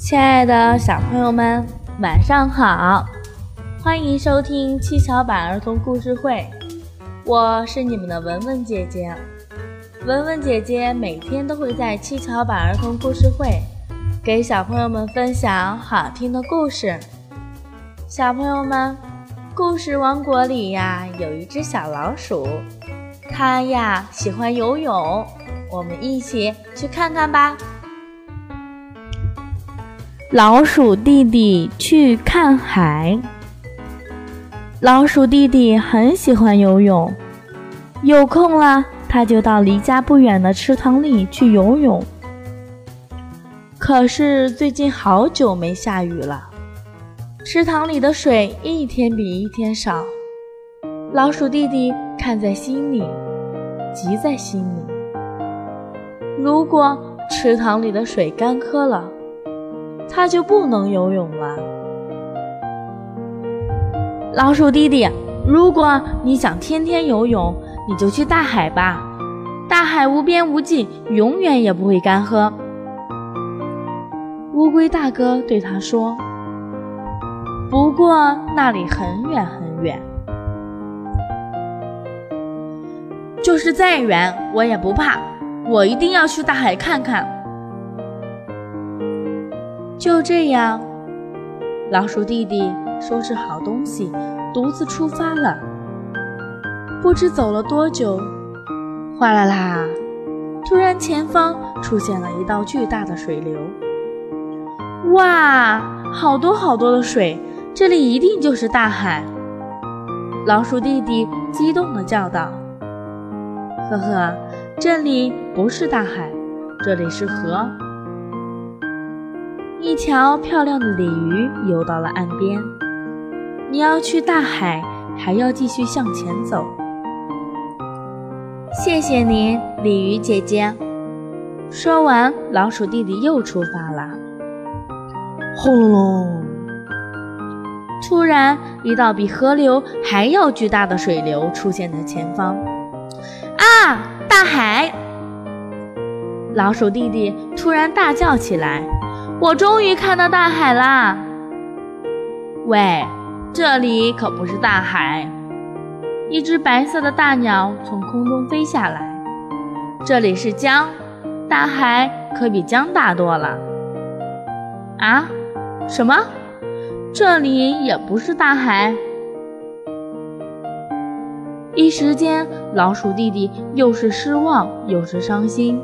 亲爱的小朋友们，晚上好！欢迎收听七巧板儿童故事会，我是你们的文文姐姐。文文姐姐每天都会在七巧板儿童故事会给小朋友们分享好听的故事。小朋友们，故事王国里呀有一只小老鼠，它呀喜欢游泳，我们一起去看看吧。老鼠弟弟去看海。老鼠弟弟很喜欢游泳，有空了他就到离家不远的池塘里去游泳。可是最近好久没下雨了，池塘里的水一天比一天少。老鼠弟弟看在心里，急在心里。如果池塘里的水干涸了，他就不能游泳了。老鼠弟弟，如果你想天天游泳，你就去大海吧。大海无边无际，永远也不会干涸。乌龟大哥对他说：“不过那里很远很远，就是再远我也不怕，我一定要去大海看看。”就这样，老鼠弟弟收拾好东西，独自出发了。不知走了多久，哗啦啦！突然，前方出现了一道巨大的水流。哇，好多好多的水！这里一定就是大海！老鼠弟弟激动地叫道：“呵呵，这里不是大海，这里是河。”一条漂亮的鲤鱼游到了岸边。你要去大海，还要继续向前走。谢谢您，鲤鱼姐姐。说完，老鼠弟弟又出发了。轰隆隆！突然，一道比河流还要巨大的水流出现在前方。啊！大海！老鼠弟弟突然大叫起来。我终于看到大海啦！喂，这里可不是大海。一只白色的大鸟从空中飞下来。这里是江，大海可比江大多了。啊？什么？这里也不是大海？一时间，老鼠弟弟又是失望又是伤心。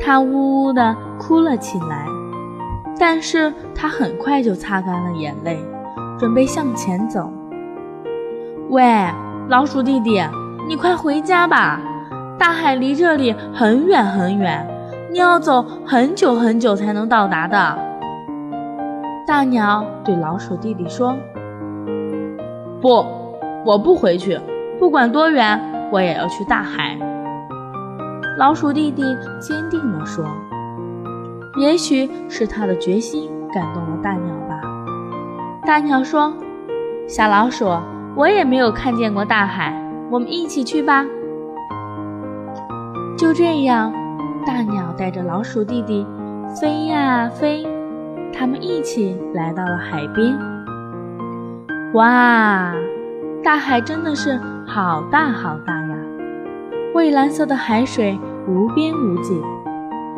他呜呜的哭了起来，但是他很快就擦干了眼泪，准备向前走。喂，老鼠弟弟，你快回家吧！大海离这里很远很远，你要走很久很久才能到达的。大鸟对老鼠弟弟说：“不，我不回去，不管多远，我也要去大海。”老鼠弟弟坚定地说：“也许是他的决心感动了大鸟吧。”大鸟说：“小老鼠，我也没有看见过大海，我们一起去吧。”就这样，大鸟带着老鼠弟弟飞呀飞，他们一起来到了海边。哇，大海真的是好大好大呀！蔚蓝色的海水无边无际，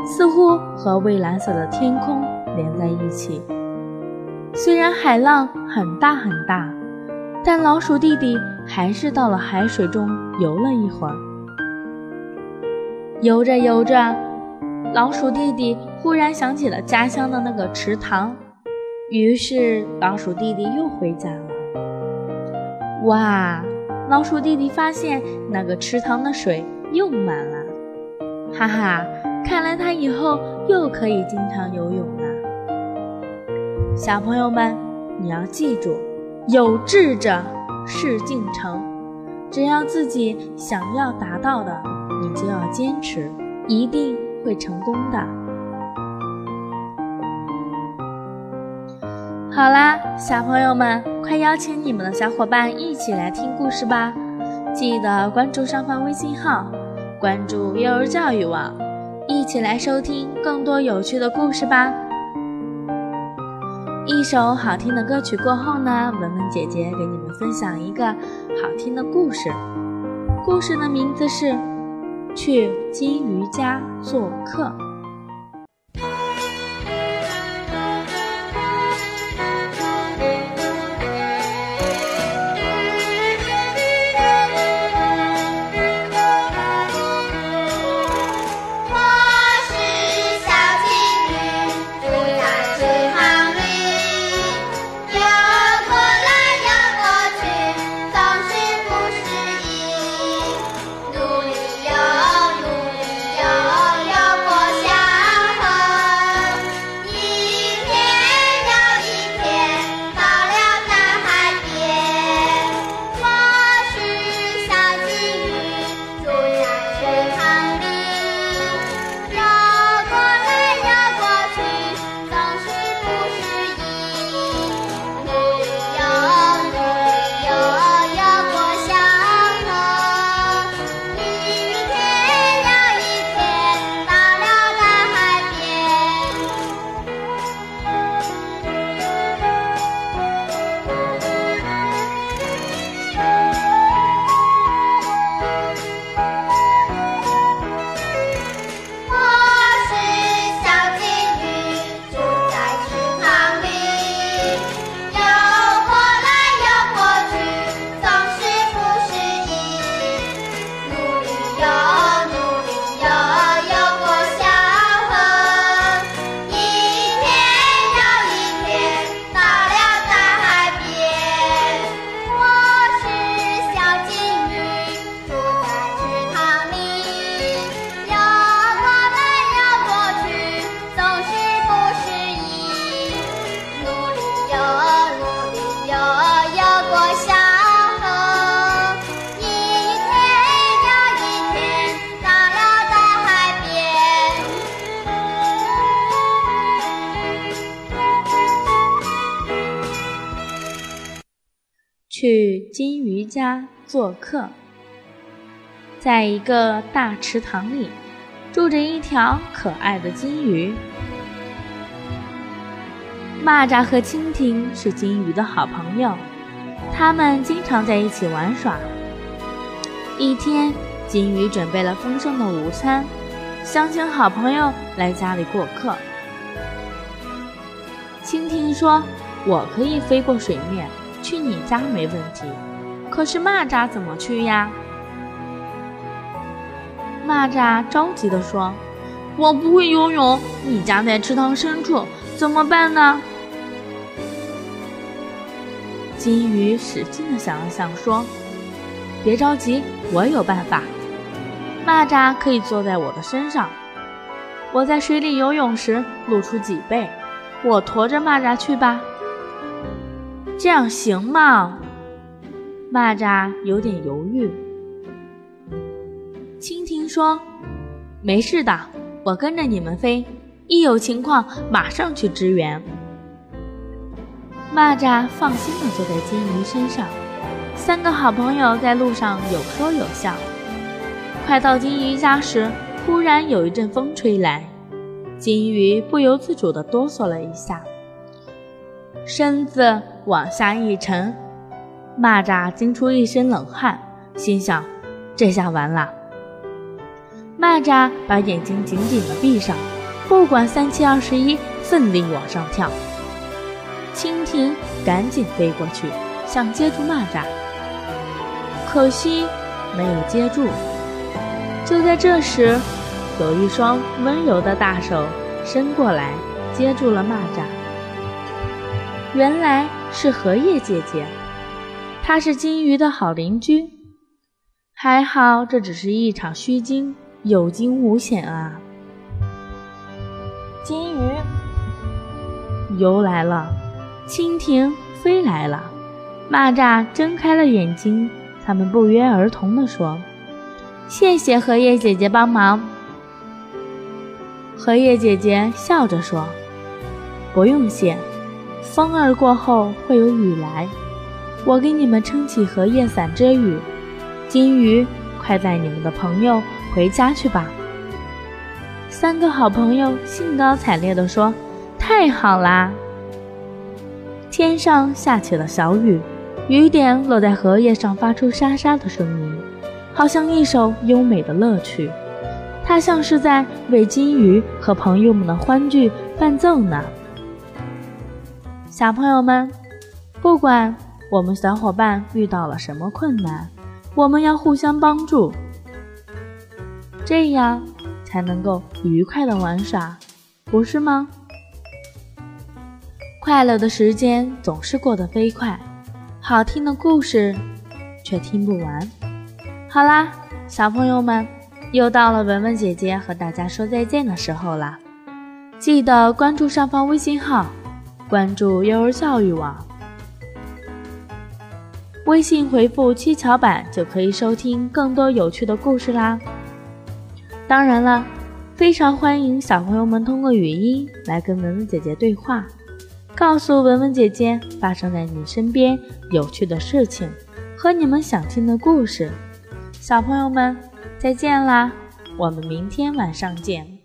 似乎和蔚蓝色的天空连在一起。虽然海浪很大很大，但老鼠弟弟还是到了海水中游了一会儿。游着游着，老鼠弟弟忽然想起了家乡的那个池塘，于是老鼠弟弟又回家了。哇！老鼠弟弟发现那个池塘的水又满了，哈哈！看来他以后又可以经常游泳了。小朋友们，你要记住，有志者事竟成。只要自己想要达到的，你就要坚持，一定会成功的。好啦，小朋友们，快邀请你们的小伙伴一起来听故事吧！记得关注上方微信号，关注幼儿教育网，一起来收听更多有趣的故事吧。一首好听的歌曲过后呢文文姐姐给你们分享一个好听的故事。故事的名字是去金鱼家做客。去金鱼家做客，在一个大池塘里，住着一条可爱的金鱼。蚂蚱和蜻蜓是金鱼的好朋友，他们经常在一起玩耍。一天，金鱼准备了丰盛的午餐，想请好朋友来家里过客。蜻蜓说：“我可以飞过水面。”去你家没问题，可是蚂蚱怎么去呀？蚂蚱着急地说：“我不会游泳，你家在池塘深处，怎么办呢？”金鱼使劲地想了想，说：“别着急，我有办法。蚂蚱可以坐在我的身上，我在水里游泳时露出脊背，我驮着蚂蚱去吧。”这样行吗？蚂蚱有点犹豫。蜻蜓说：“没事的，我跟着你们飞，一有情况马上去支援。”蚂蚱放心地坐在金鱼身上，三个好朋友在路上有说有笑。快到金鱼家时，忽然有一阵风吹来，金鱼不由自主地哆嗦了一下。身子往下一沉，蚂蚱惊出一身冷汗，心想：这下完了。蚂蚱把眼睛紧紧地闭上，不管三七二十一，奋力往上跳。蜻蜓赶紧飞过去，想接住蚂蚱，可惜没有接住。就在这时，有一双温柔的大手伸过来，接住了蚂蚱。原来是荷叶姐姐，她是金鱼的好邻居。还好这只是一场虚惊，有惊无险啊！金鱼游来了，蜻蜓飞来了，蚂蚱睁开了眼睛。他们不约而同地说：“谢谢荷叶姐姐帮忙。”荷叶姐姐笑着说：“不用谢。”风儿过后会有雨来，我给你们撑起荷叶伞遮雨。金鱼，快带你们的朋友回家去吧。三个好朋友兴高采烈地说：“太好啦！”天上下起了小雨，雨点落在荷叶上，发出沙沙的声音，好像一首优美的乐曲。它像是在为金鱼和朋友们的欢聚伴奏呢。小朋友们，不管我们小伙伴遇到了什么困难，我们要互相帮助，这样才能够愉快的玩耍，不是吗？快乐的时间总是过得飞快，好听的故事却听不完。好啦，小朋友们，又到了文文姐姐和大家说再见的时候啦！记得关注上方微信号，关注幼儿教育网，微信回复“七巧板”就可以收听更多有趣的故事啦。当然了，非常欢迎小朋友们通过语音来跟文文姐姐对话。告诉文文姐姐发生在你身边有趣的事情和你们想听的故事，小朋友们再见啦！我们明天晚上见。